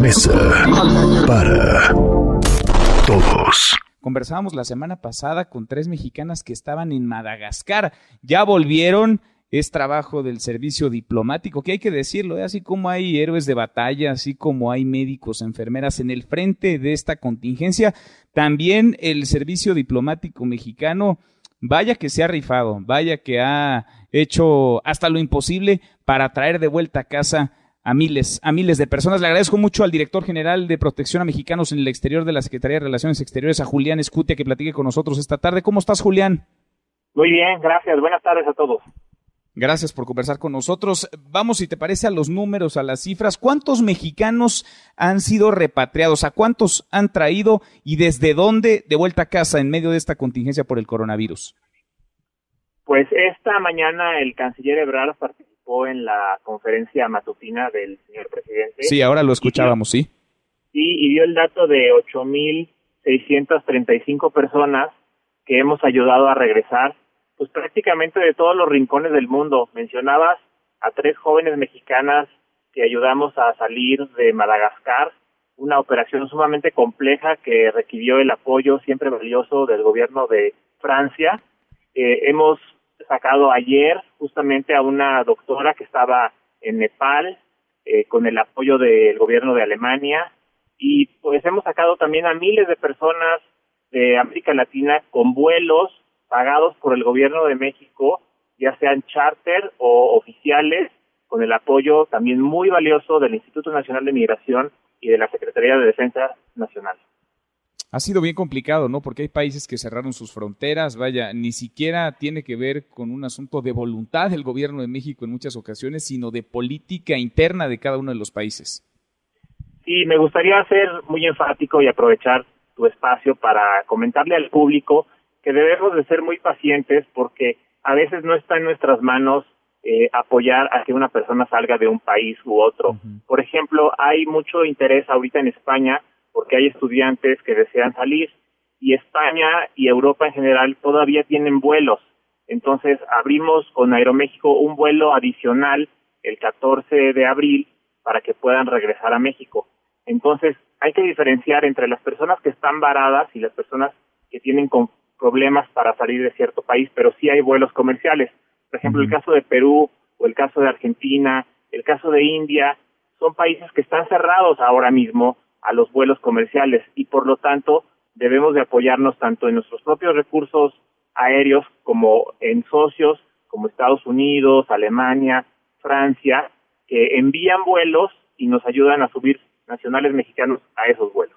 Mesa para todos. Conversábamos la semana pasada con tres mexicanas que estaban en Madagascar. Ya volvieron. Es trabajo del servicio diplomático, que hay que decirlo, ¿eh? así como hay héroes de batalla, así como hay médicos, enfermeras en el frente de esta contingencia, también el servicio diplomático mexicano, vaya que se ha rifado, vaya que ha hecho hasta lo imposible para traer de vuelta a casa a miles, a miles de personas. Le agradezco mucho al director general de Protección a Mexicanos en el exterior de la Secretaría de Relaciones Exteriores, a Julián Escutia, que platique con nosotros esta tarde. ¿Cómo estás, Julián? Muy bien, gracias. Buenas tardes a todos. Gracias por conversar con nosotros. Vamos, si te parece, a los números, a las cifras. ¿Cuántos mexicanos han sido repatriados? ¿A cuántos han traído y desde dónde de vuelta a casa en medio de esta contingencia por el coronavirus? Pues esta mañana el canciller Ebrard participó en la conferencia matutina del señor presidente. Sí, ahora lo escuchábamos, sí. Sí, y dio el dato de 8.635 personas que hemos ayudado a regresar, pues prácticamente de todos los rincones del mundo. Mencionabas a tres jóvenes mexicanas que ayudamos a salir de Madagascar, una operación sumamente compleja que requirió el apoyo siempre valioso del gobierno de Francia. Eh, hemos sacado ayer justamente a una doctora que estaba en Nepal eh, con el apoyo del gobierno de Alemania. Y pues hemos sacado también a miles de personas de América Latina con vuelos pagados por el gobierno de México, ya sean charter o oficiales, con el apoyo también muy valioso del Instituto Nacional de Migración y de la Secretaría de Defensa Nacional ha sido bien complicado, ¿no? Porque hay países que cerraron sus fronteras, vaya, ni siquiera tiene que ver con un asunto de voluntad del gobierno de México en muchas ocasiones, sino de política interna de cada uno de los países. Sí, me gustaría ser muy enfático y aprovechar tu espacio para comentarle al público que debemos de ser muy pacientes porque a veces no está en nuestras manos eh, apoyar a que una persona salga de un país u otro. Por ejemplo, hay mucho interés ahorita en España porque hay estudiantes que desean salir y España y Europa en general todavía tienen vuelos. Entonces abrimos con Aeroméxico un vuelo adicional el 14 de abril para que puedan regresar a México. Entonces hay que diferenciar entre las personas que están varadas y las personas que tienen problemas para salir de cierto país, pero sí hay vuelos comerciales. Por ejemplo, el caso de Perú o el caso de Argentina, el caso de India, son países que están cerrados ahora mismo a los vuelos comerciales y por lo tanto debemos de apoyarnos tanto en nuestros propios recursos aéreos como en socios como Estados Unidos, Alemania, Francia, que envían vuelos y nos ayudan a subir nacionales mexicanos a esos vuelos.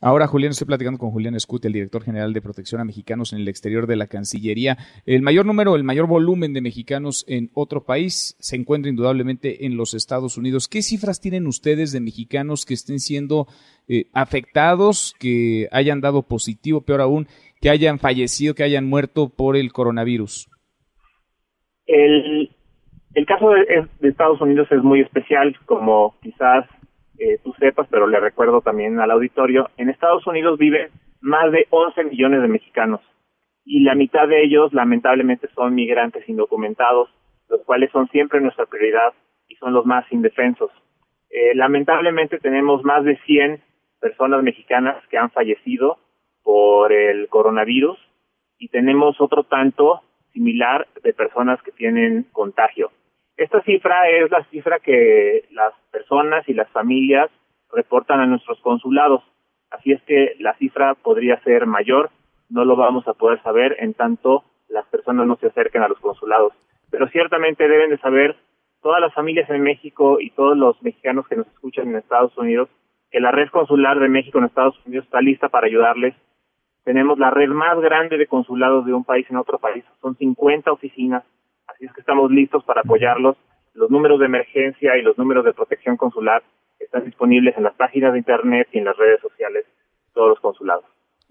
Ahora, Julián, estoy platicando con Julián Escute, el director general de protección a mexicanos en el exterior de la Cancillería. El mayor número, el mayor volumen de mexicanos en otro país se encuentra indudablemente en los Estados Unidos. ¿Qué cifras tienen ustedes de mexicanos que estén siendo eh, afectados, que hayan dado positivo, peor aún, que hayan fallecido, que hayan muerto por el coronavirus? El, el caso de Estados Unidos es muy especial, como quizás eh, tú sepas, pero le recuerdo también al auditorio, en Estados Unidos viven más de 11 millones de mexicanos y la mitad de ellos lamentablemente son migrantes indocumentados, los cuales son siempre nuestra prioridad y son los más indefensos. Eh, lamentablemente tenemos más de 100 personas mexicanas que han fallecido por el coronavirus y tenemos otro tanto similar de personas que tienen contagio. Esta cifra es la cifra que las personas y las familias reportan a nuestros consulados. Así es que la cifra podría ser mayor, no lo vamos a poder saber en tanto las personas no se acerquen a los consulados. Pero ciertamente deben de saber todas las familias en México y todos los mexicanos que nos escuchan en Estados Unidos que la red consular de México en Estados Unidos está lista para ayudarles. Tenemos la red más grande de consulados de un país en otro país. Son 50 oficinas Así es que estamos listos para apoyarlos. Los números de emergencia y los números de protección consular están disponibles en las páginas de internet y en las redes sociales de todos los consulados.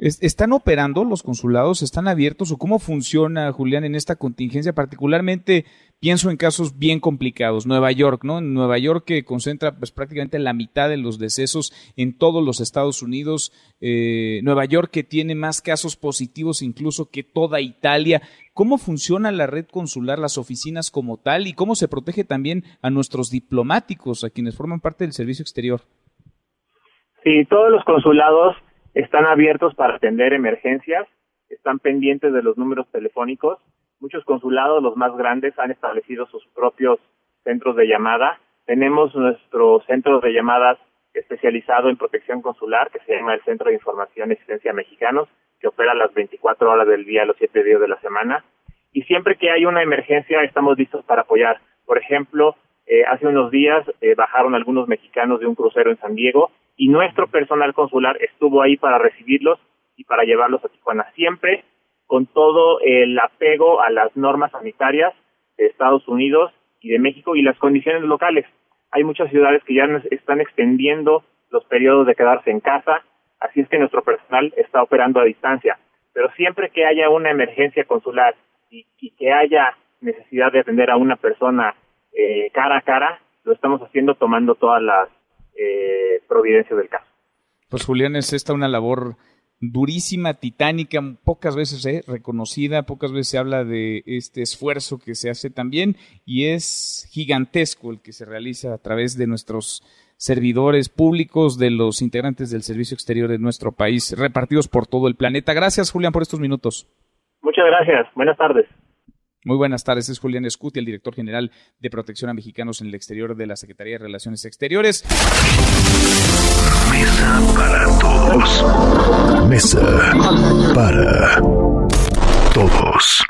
¿Están operando los consulados? ¿Están abiertos? ¿O cómo funciona, Julián, en esta contingencia? Particularmente pienso en casos bien complicados. Nueva York, ¿no? En Nueva York que concentra pues, prácticamente la mitad de los decesos en todos los Estados Unidos. Eh, Nueva York que tiene más casos positivos incluso que toda Italia. ¿Cómo funciona la red consular, las oficinas como tal? ¿Y cómo se protege también a nuestros diplomáticos, a quienes forman parte del servicio exterior? Sí, todos los consulados están abiertos para atender emergencias, están pendientes de los números telefónicos. Muchos consulados, los más grandes, han establecido sus propios centros de llamada. Tenemos nuestro centro de llamadas especializado en protección consular, que se llama el Centro de Información y Asistencia Mexicanos, que opera las 24 horas del día, los 7 días de la semana. Y siempre que hay una emergencia, estamos listos para apoyar. Por ejemplo, eh, hace unos días eh, bajaron algunos mexicanos de un crucero en San Diego y nuestro personal consular estuvo ahí para recibirlos y para llevarlos a Tijuana, siempre con todo el apego a las normas sanitarias de Estados Unidos y de México y las condiciones locales. Hay muchas ciudades que ya están extendiendo los periodos de quedarse en casa, así es que nuestro personal está operando a distancia. Pero siempre que haya una emergencia consular y, que haya necesidad de atender a una persona eh, cara a cara, lo estamos haciendo tomando todas las eh, providencia del caso. Pues Julián, es esta una labor durísima, titánica, pocas veces eh, reconocida, pocas veces se habla de este esfuerzo que se hace también y es gigantesco el que se realiza a través de nuestros servidores públicos, de los integrantes del servicio exterior de nuestro país, repartidos por todo el planeta. Gracias, Julián, por estos minutos. Muchas gracias. Buenas tardes. Muy buenas tardes, es Julián Escuti, el director general de Protección a Mexicanos en el Exterior de la Secretaría de Relaciones Exteriores. Mesa para todos. Mesa para todos.